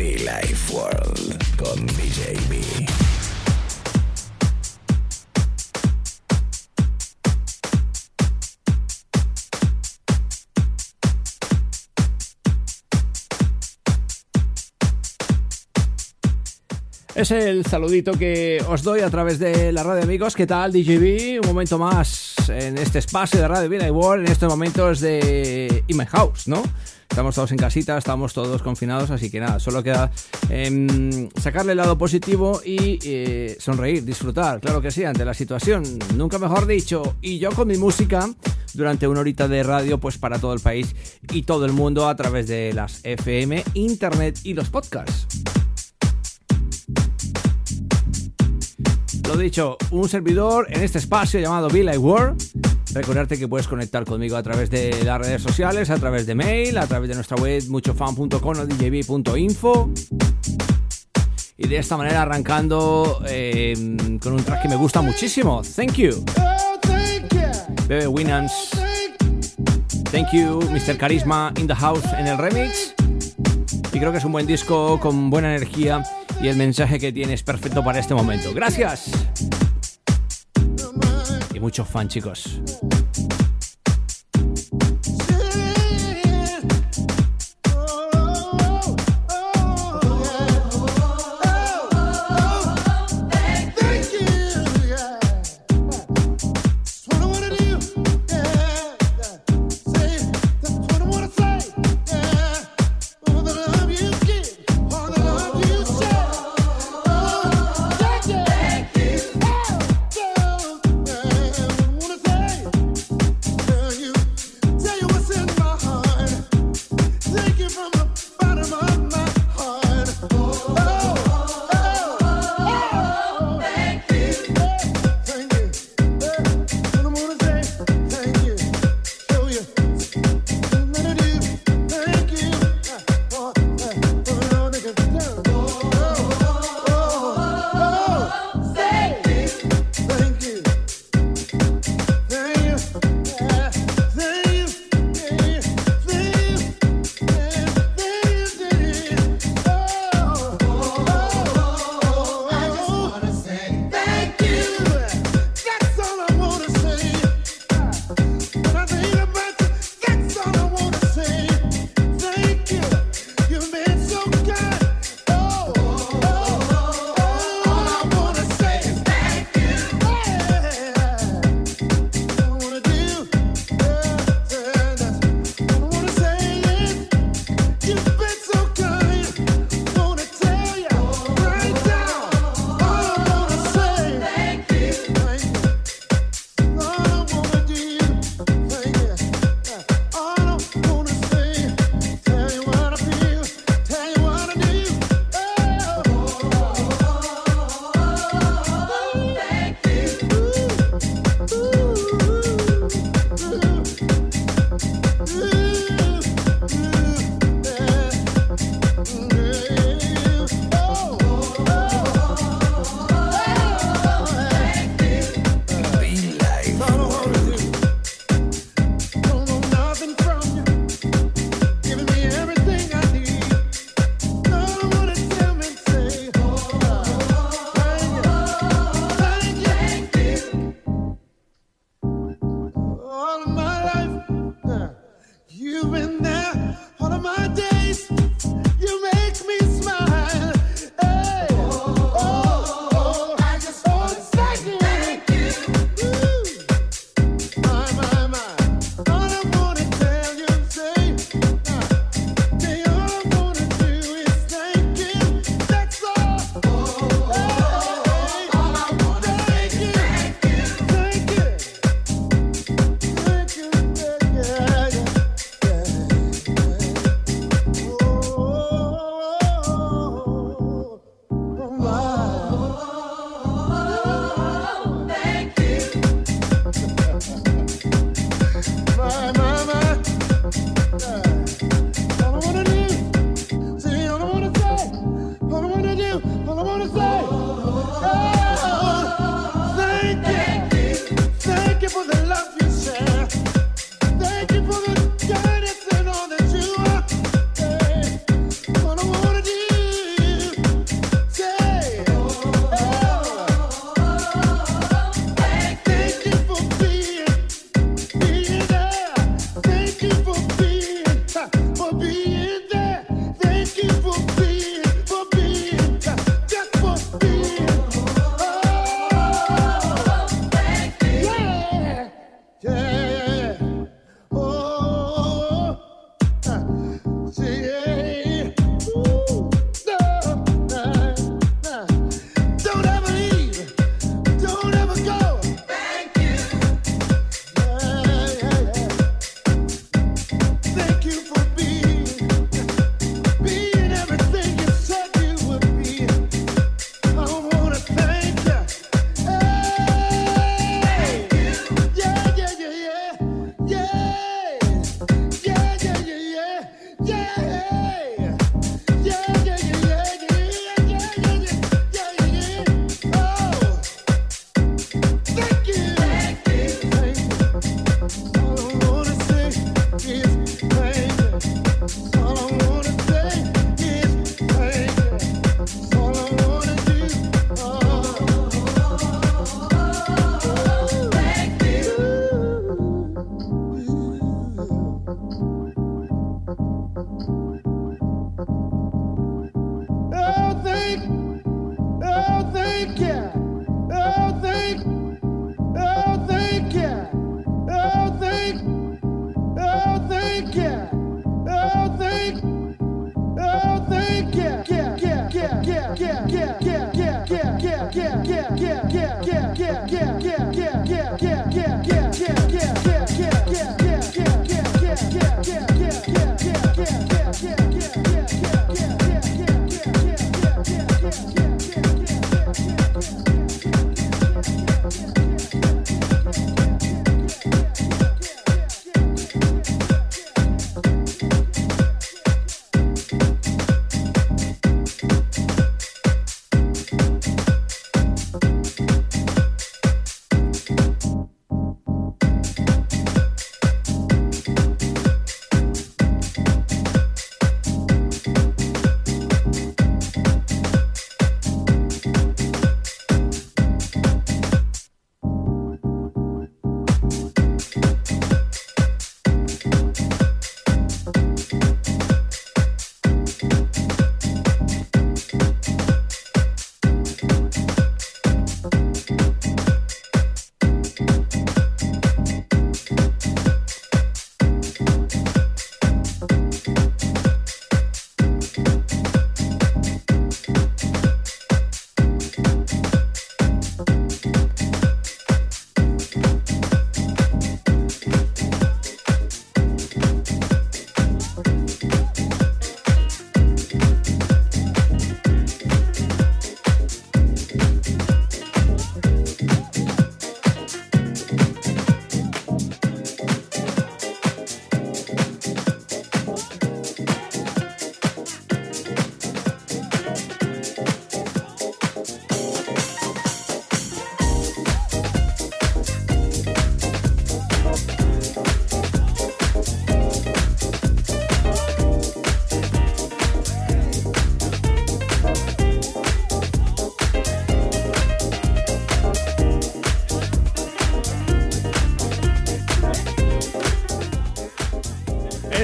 Be Life World con DJB. Es el saludito que os doy a través de la radio amigos. ¿Qué tal DJB? Un momento más en este espacio de Radio Vida World, en estos momentos de My House, ¿no? Estamos todos en casita, estamos todos confinados, así que nada, solo queda em, sacarle el lado positivo y eh, sonreír, disfrutar, claro que sí, ante la situación, nunca mejor dicho. Y yo con mi música durante una horita de radio, pues para todo el país y todo el mundo a través de las FM, internet y los podcasts. Lo dicho, un servidor en este espacio llamado Be Like World. Recordarte que puedes conectar conmigo a través de las redes sociales, a través de mail, a través de nuestra web muchofan.com o djb.info. Y de esta manera arrancando eh, con un track que me gusta muchísimo. Thank you. Bebe Winans. Thank you, Mr. Carisma in the house en el remix. Y creo que es un buen disco con buena energía y el mensaje que tiene es perfecto para este momento. Gracias. Y muchos fan, chicos.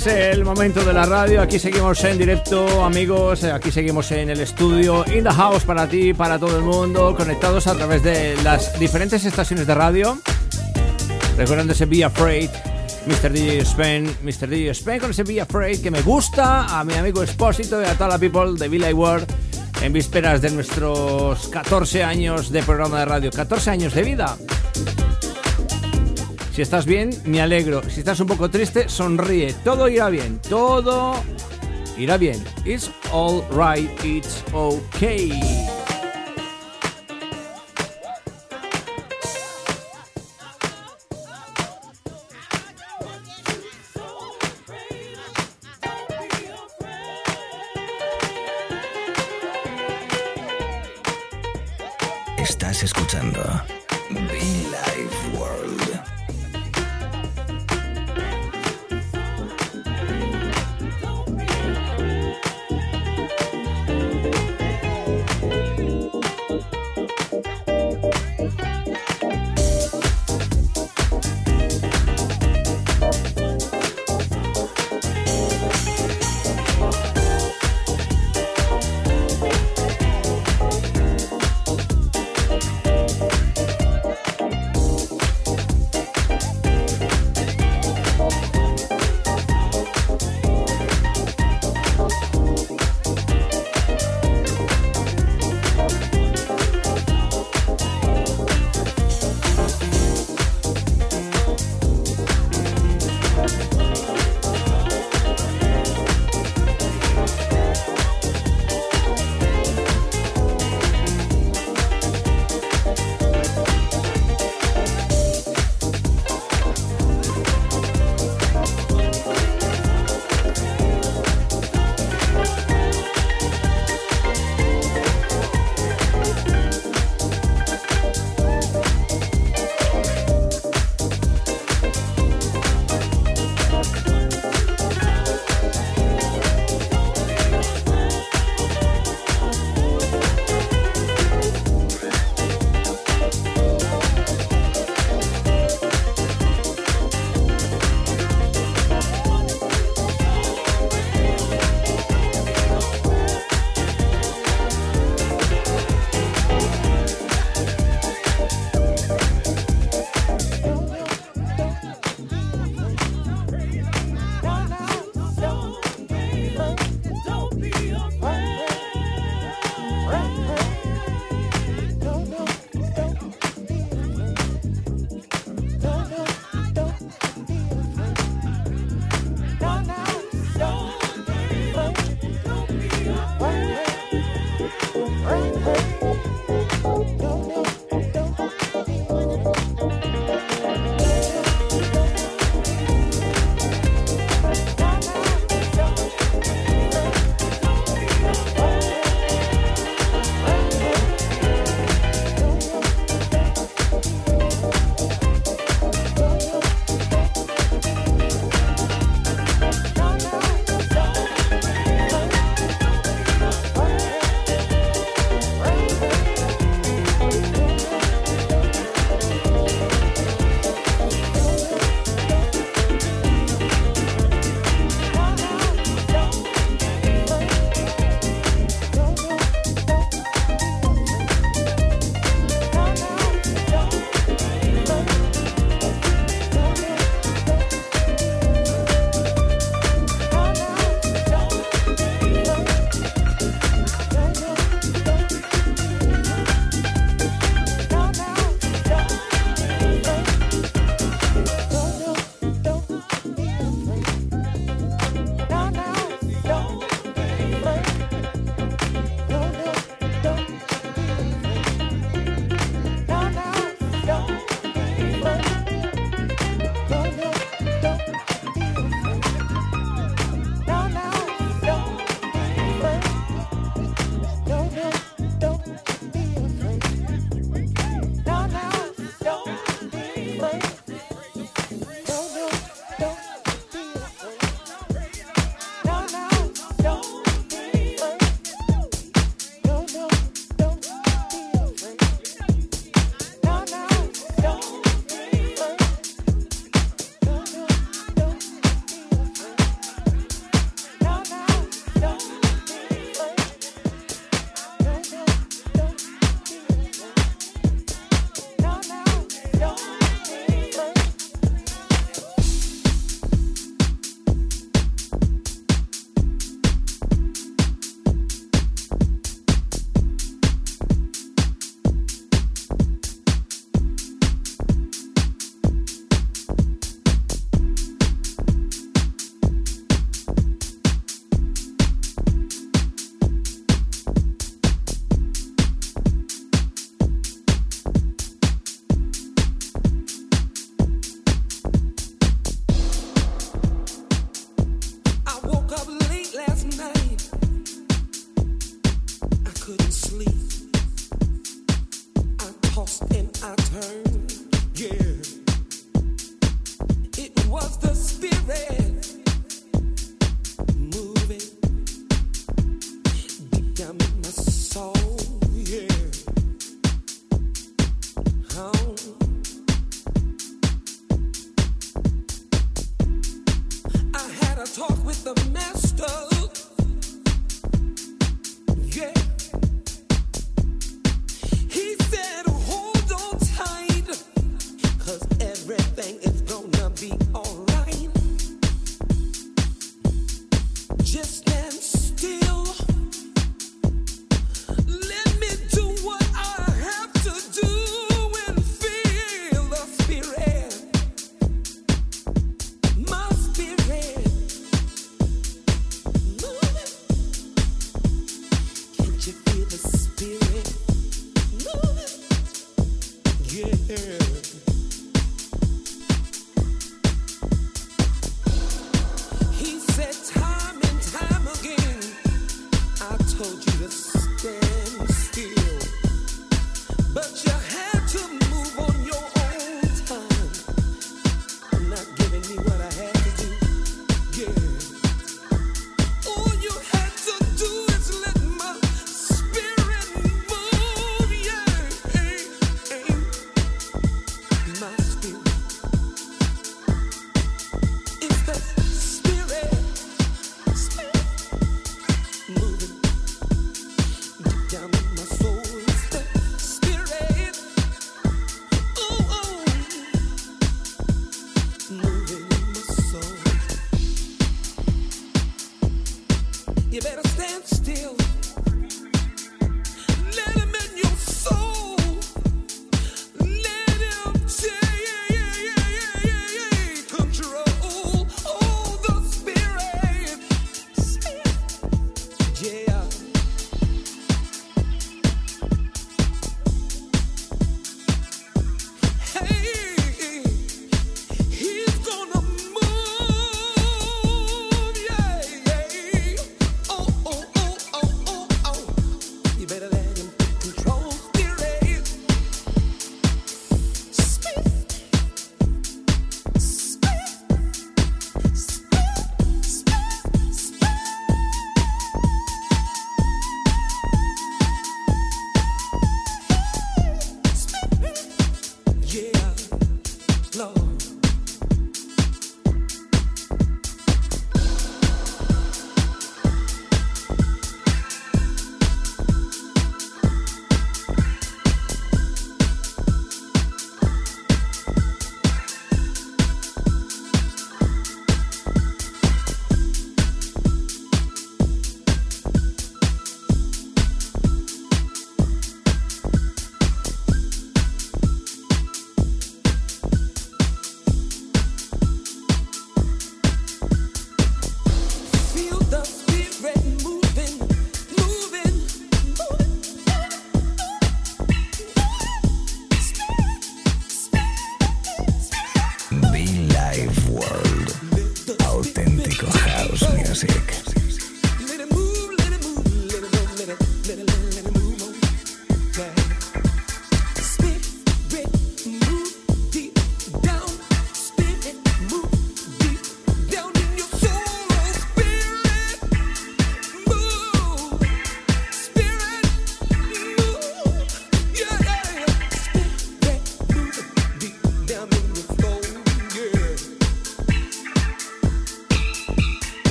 Es el momento de la radio, aquí seguimos en directo amigos, aquí seguimos en el estudio, in the house para ti, para todo el mundo, conectados a través de las diferentes estaciones de radio. Recordando ese Be Afraid, Mr. DJ Spain, Mr. DJ Spain con ese Be Afraid que me gusta, a mi amigo Expósito y a toda la people de Villa World en vísperas de nuestros 14 años de programa de radio, 14 años de vida. Si estás bien, me alegro. Si estás un poco triste, sonríe. Todo irá bien. Todo irá bien. It's all right. It's okay.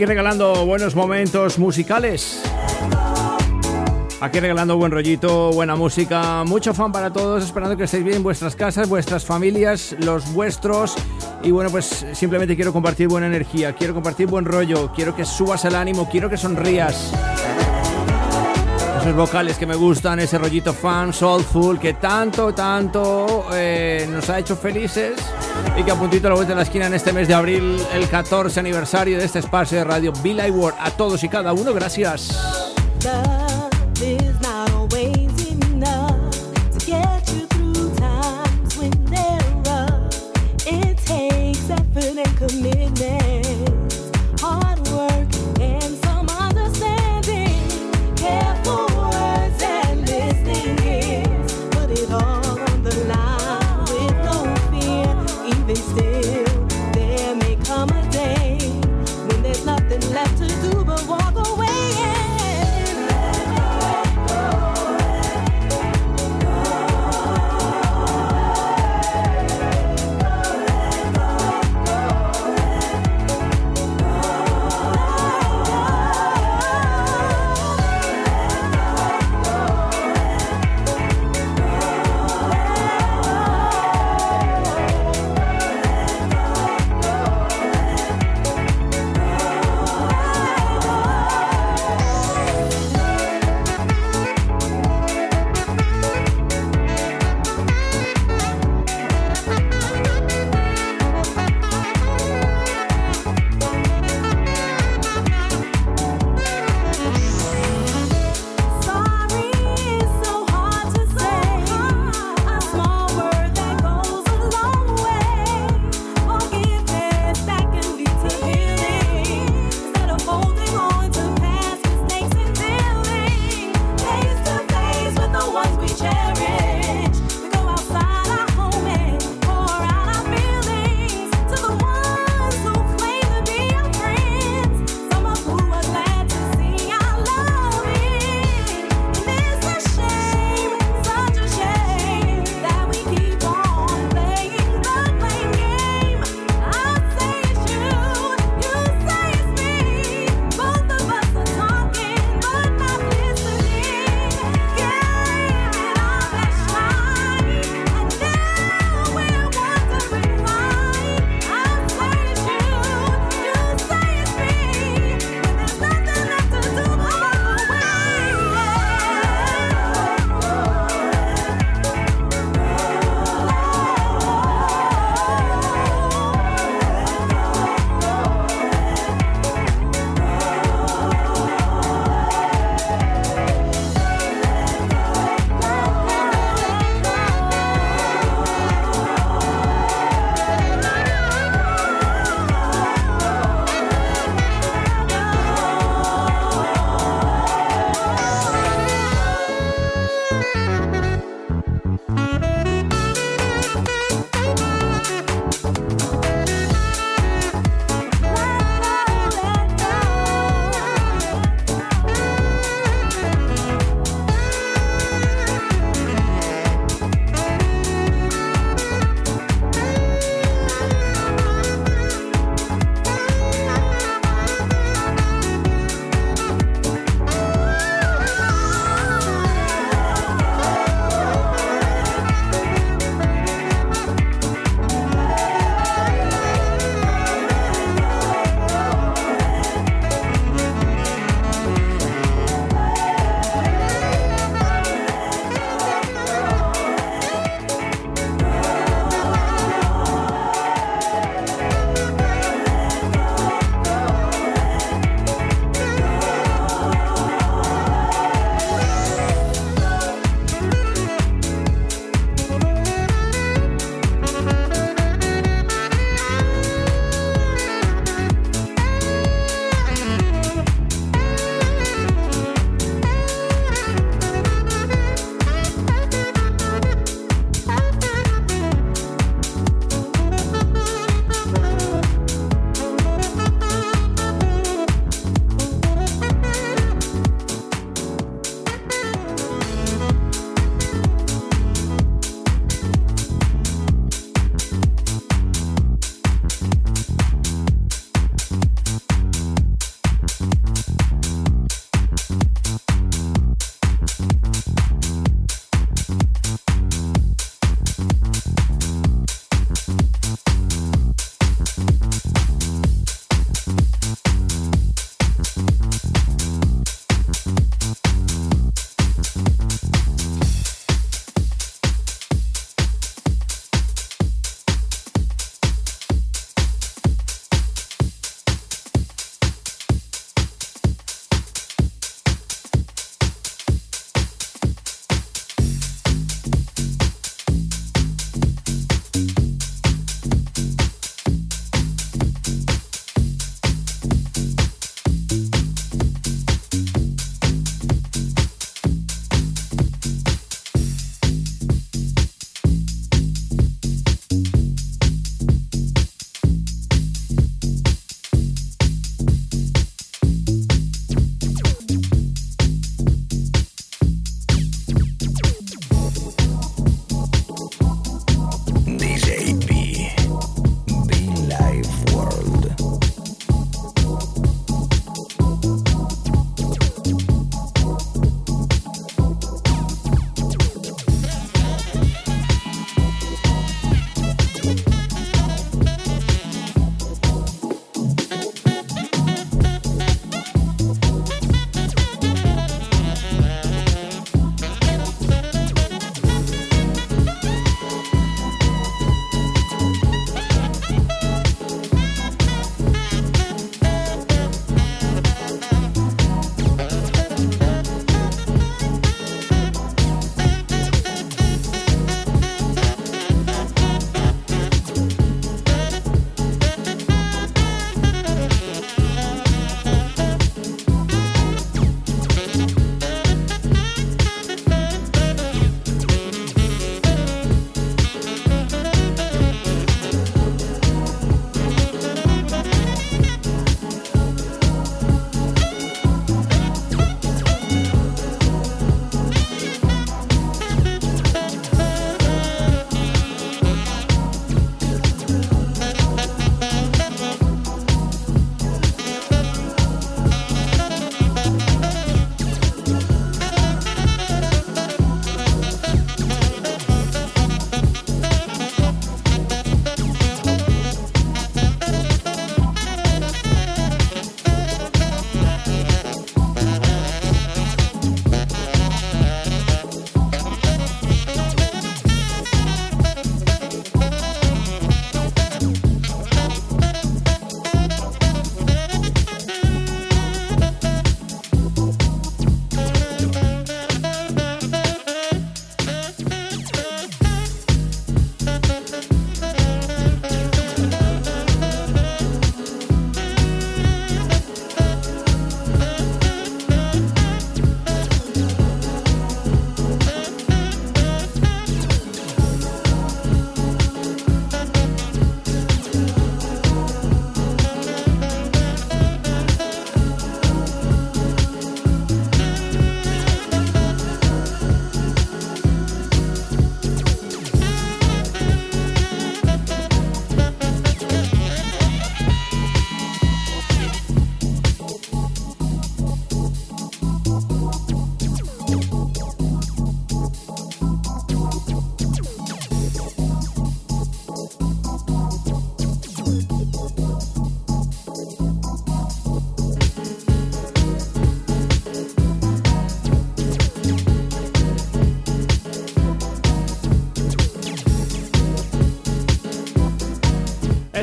Aquí regalando buenos momentos musicales. Aquí regalando buen rollito, buena música, mucho fan para todos, esperando que estéis bien en vuestras casas, vuestras familias, los vuestros. Y bueno, pues simplemente quiero compartir buena energía, quiero compartir buen rollo, quiero que subas el ánimo, quiero que sonrías. Vocales que me gustan, ese rollito fan, soulful, que tanto, tanto eh, nos ha hecho felices y que a puntito la vuelta de la esquina en este mes de abril, el 14 aniversario de este espacio de radio Light World. A todos y cada uno, gracias.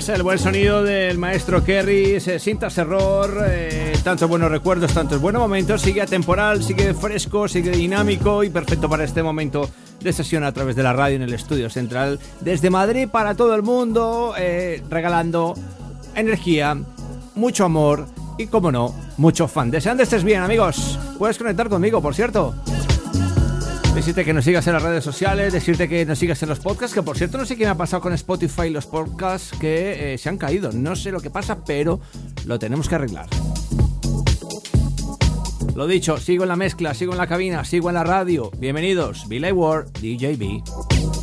El buen sonido del maestro Kerry, sienta error, eh, tantos buenos recuerdos, tantos buenos momentos, sigue atemporal, sigue fresco, sigue dinámico y perfecto para este momento de sesión a través de la radio en el estudio central, desde Madrid para todo el mundo, eh, regalando energía, mucho amor y, como no, mucho fan. Deseando estés bien, amigos. Puedes conectar conmigo, por cierto. Decirte que nos sigas en las redes sociales, decirte que nos sigas en los podcasts, que por cierto no sé qué me ha pasado con Spotify y los podcasts que eh, se han caído. No sé lo que pasa, pero lo tenemos que arreglar. Lo dicho, sigo en la mezcla, sigo en la cabina, sigo en la radio. Bienvenidos, Billy Ward, DJB.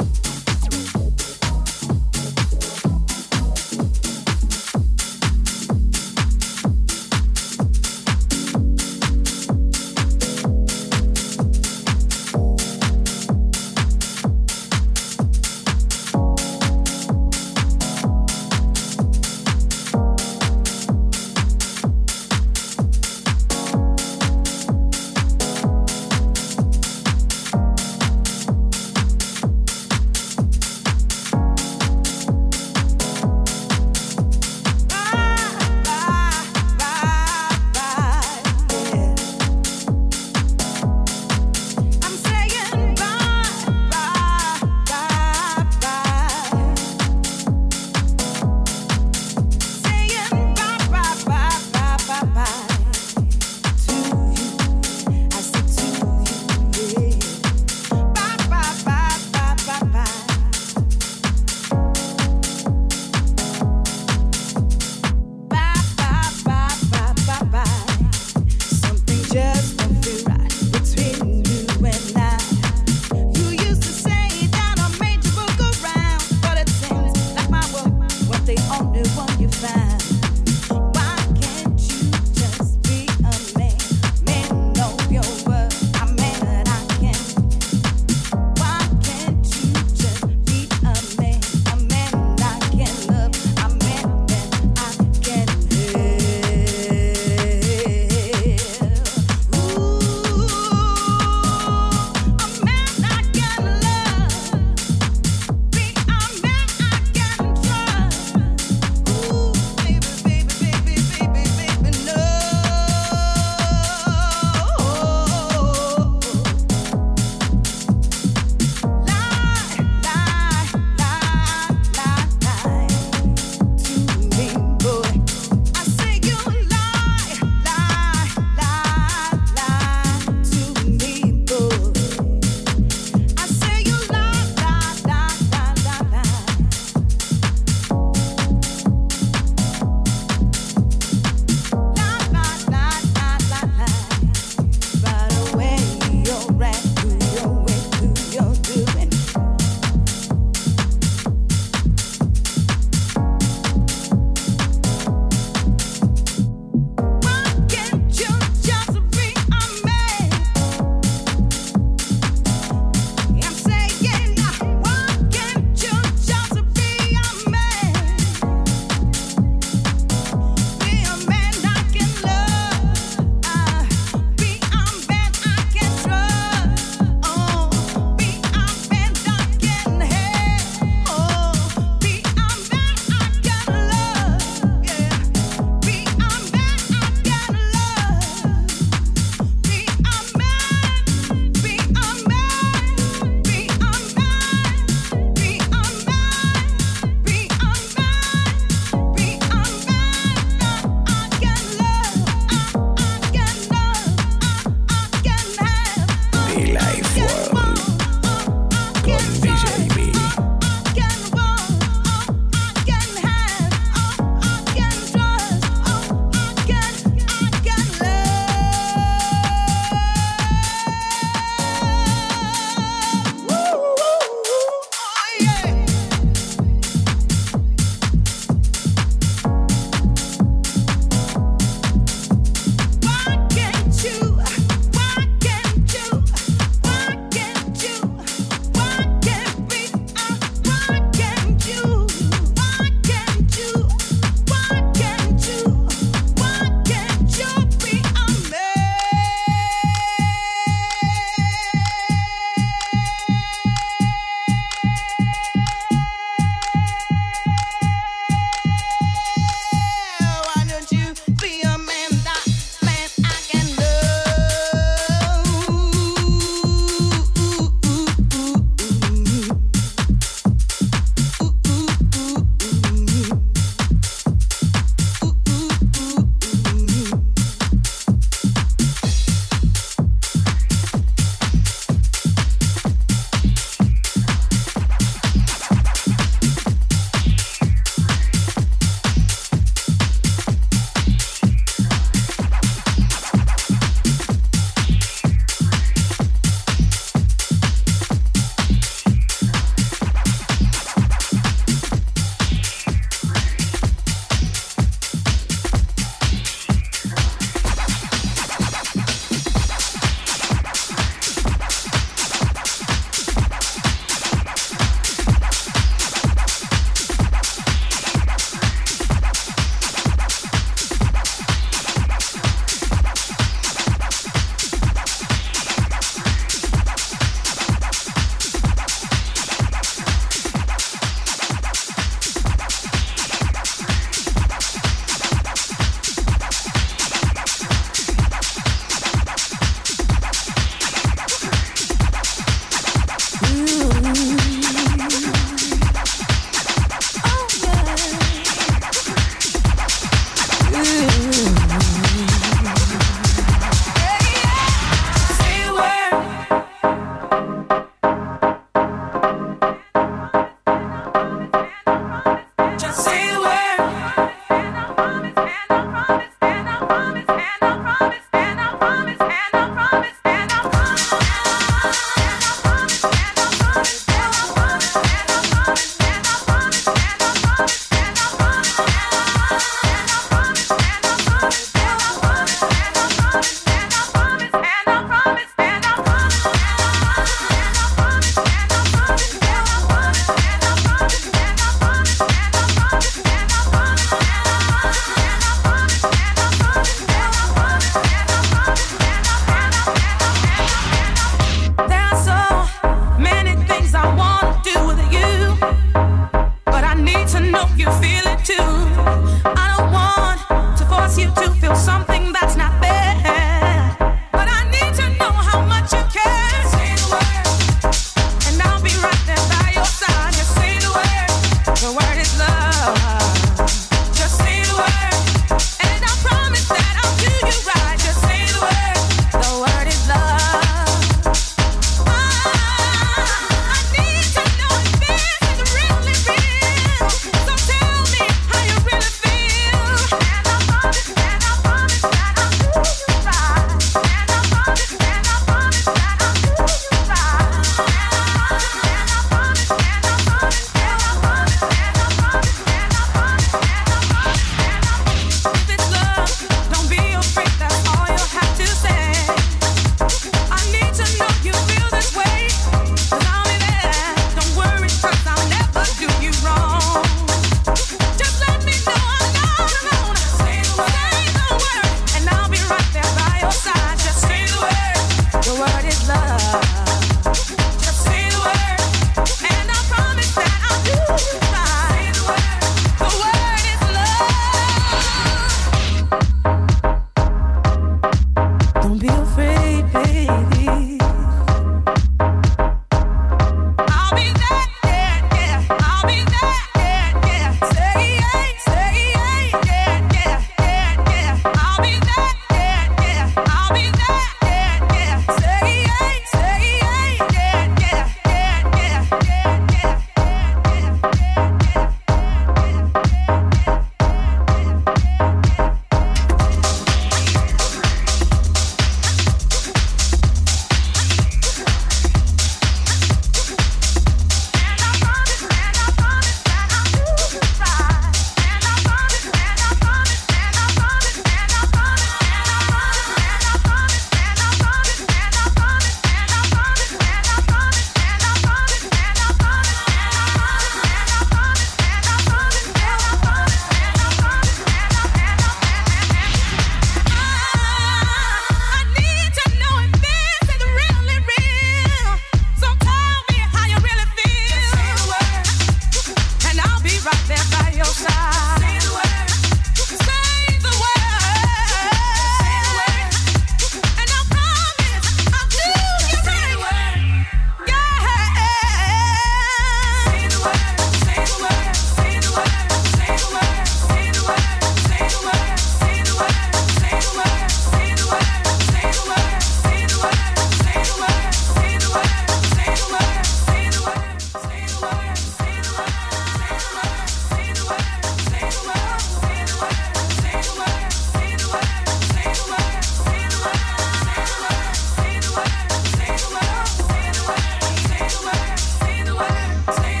Take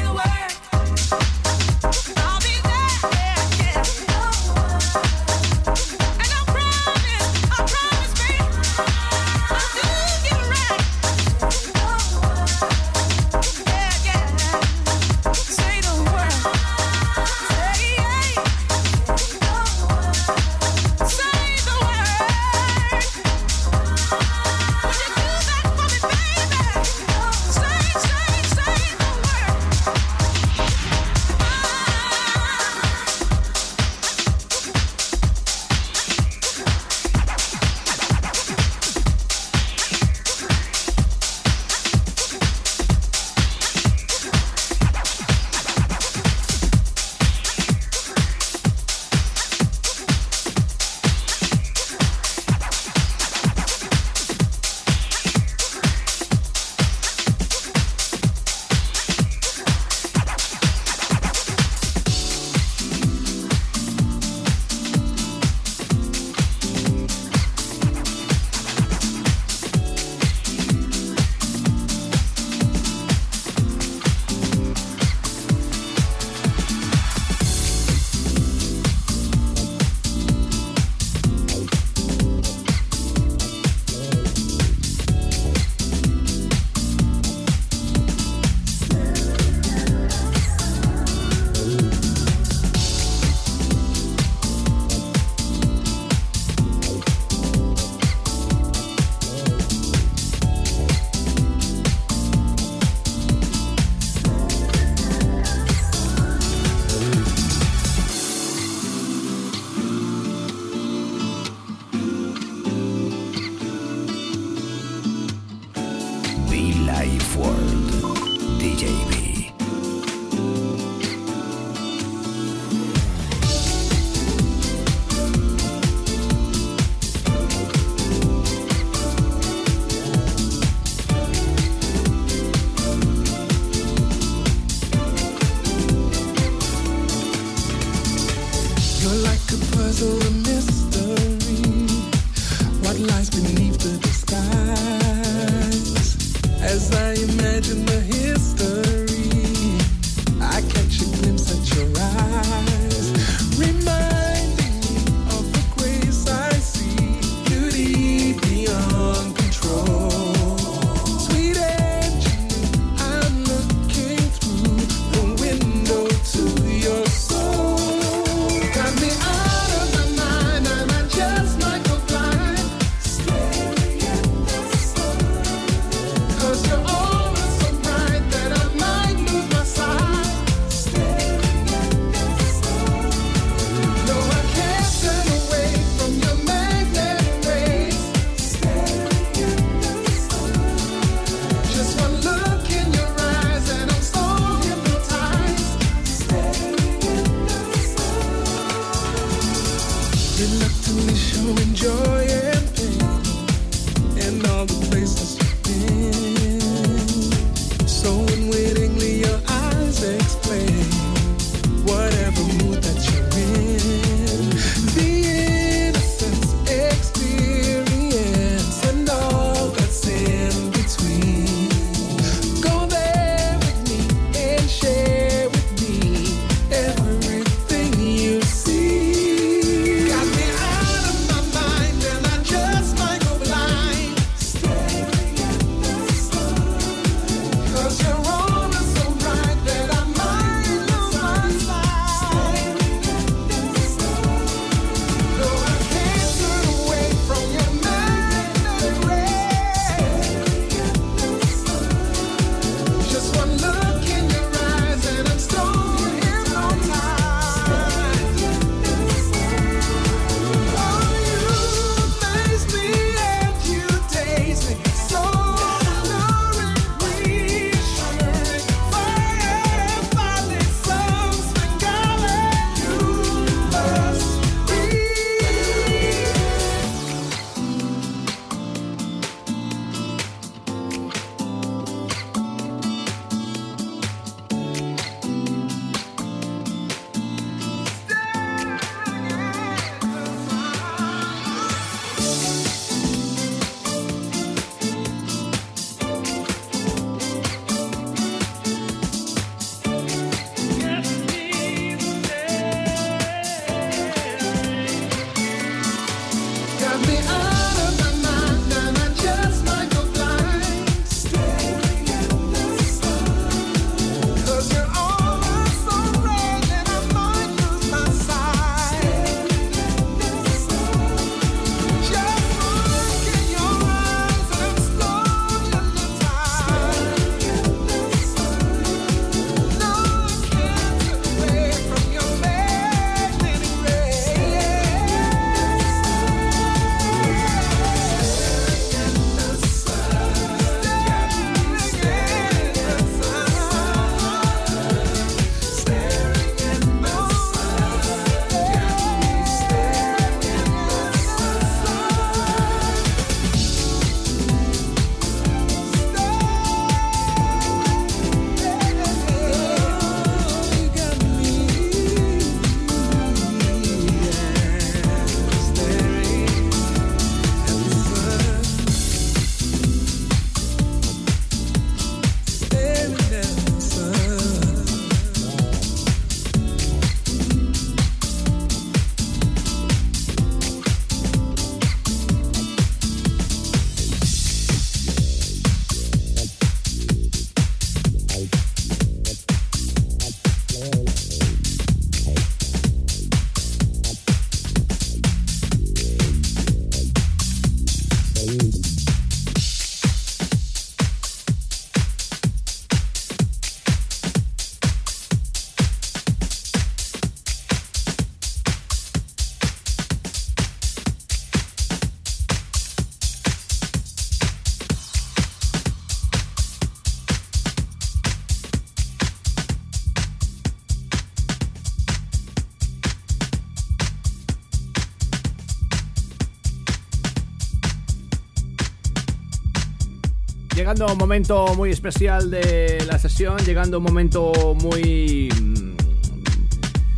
un momento muy especial de la sesión, llegando a un momento muy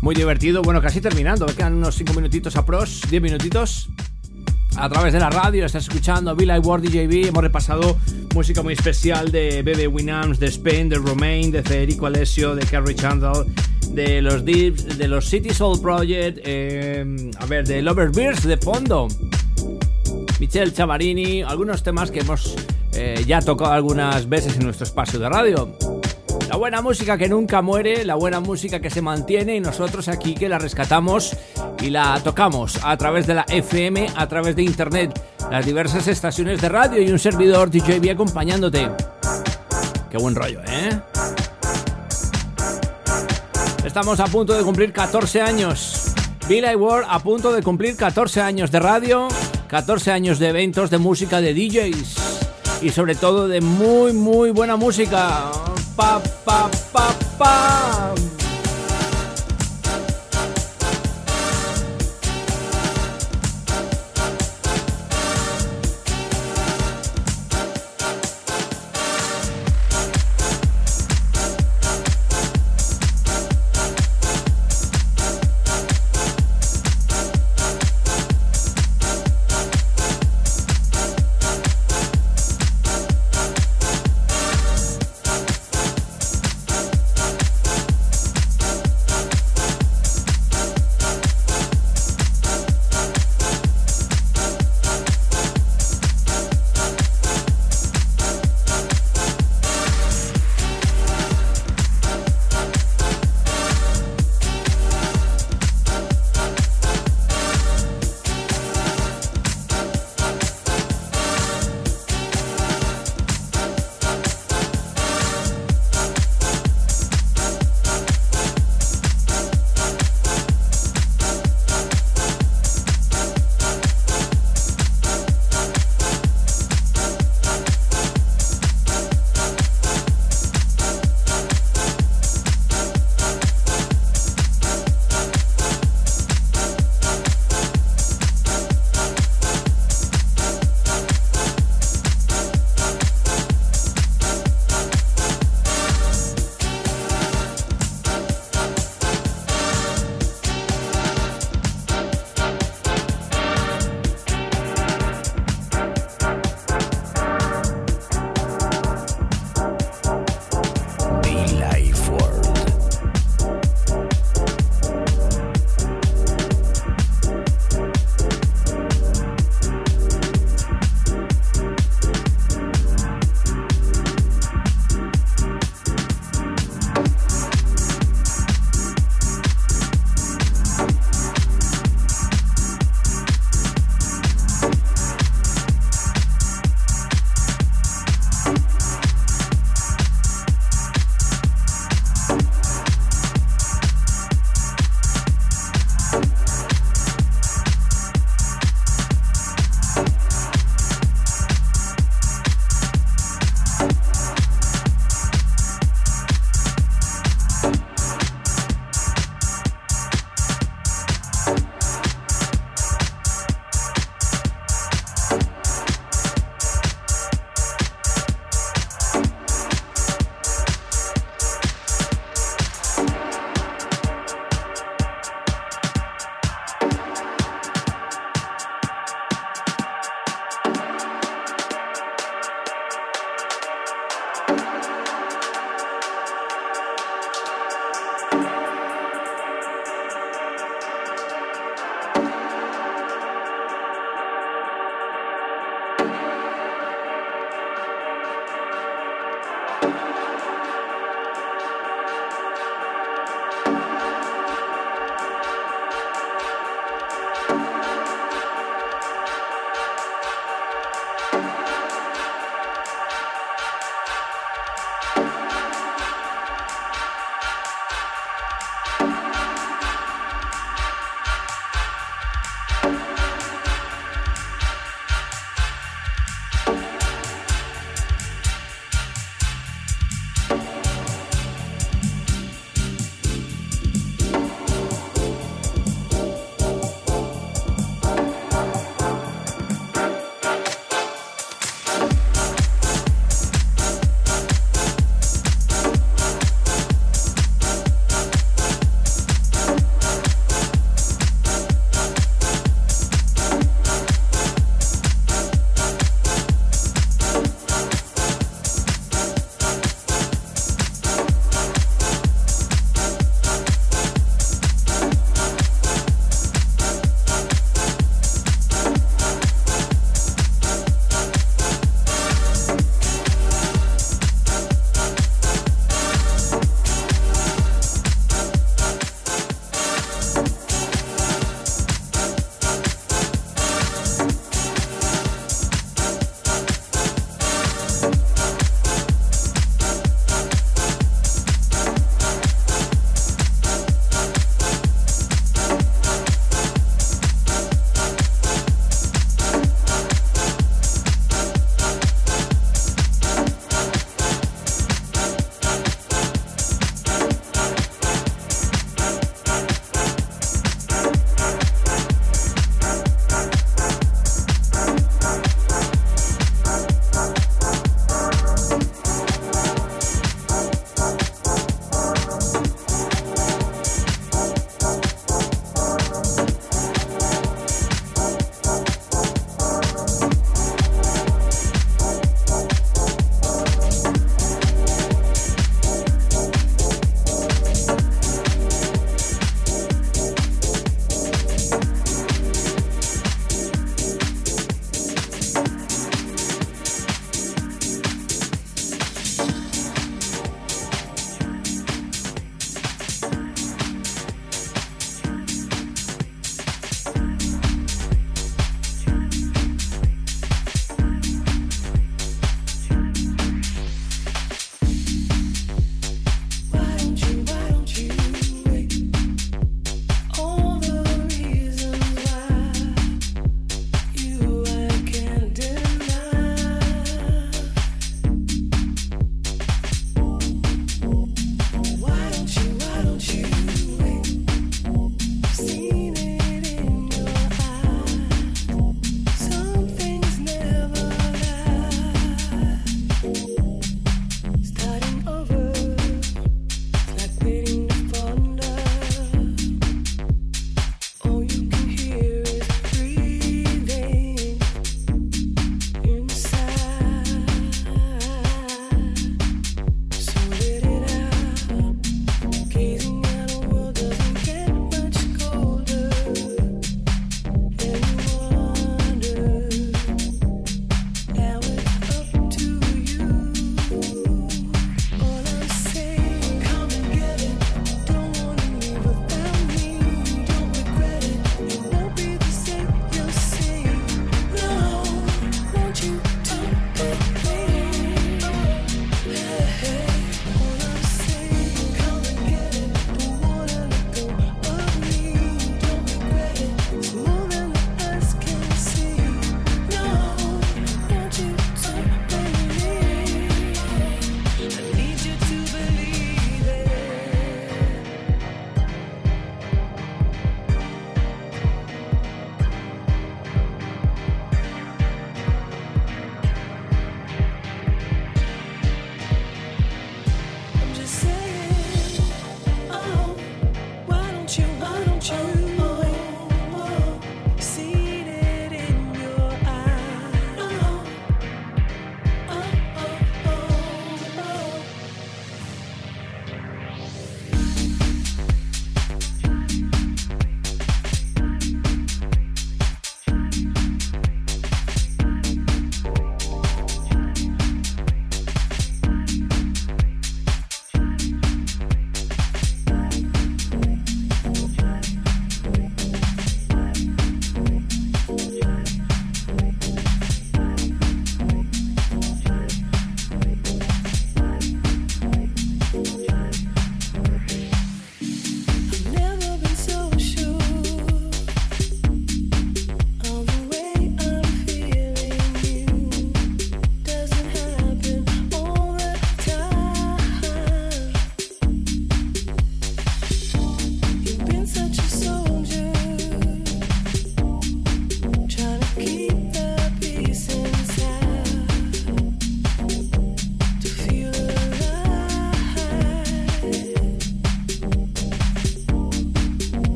muy divertido. Bueno, casi terminando, quedan unos 5 minutitos a pros, 10 minutitos. A través de la radio estás escuchando Bill Ward DJB. Hemos repasado música muy especial de Bebe Winams, de Spain, de Romain, de Federico Alessio, de Carrie Chandler, de los Deeps, de los City Soul Project, eh, a ver, de Bears de fondo. Michelle Chavarini, algunos temas que hemos eh, ya tocado algunas veces en nuestro espacio de radio. La buena música que nunca muere, la buena música que se mantiene y nosotros aquí que la rescatamos y la tocamos a través de la FM, a través de internet, las diversas estaciones de radio y un servidor DJB acompañándote. Qué buen rollo, ¿eh? Estamos a punto de cumplir 14 años. Billy Ward a punto de cumplir 14 años de radio, 14 años de eventos de música de DJs y sobre todo de muy muy buena música. Pa pa pa pa.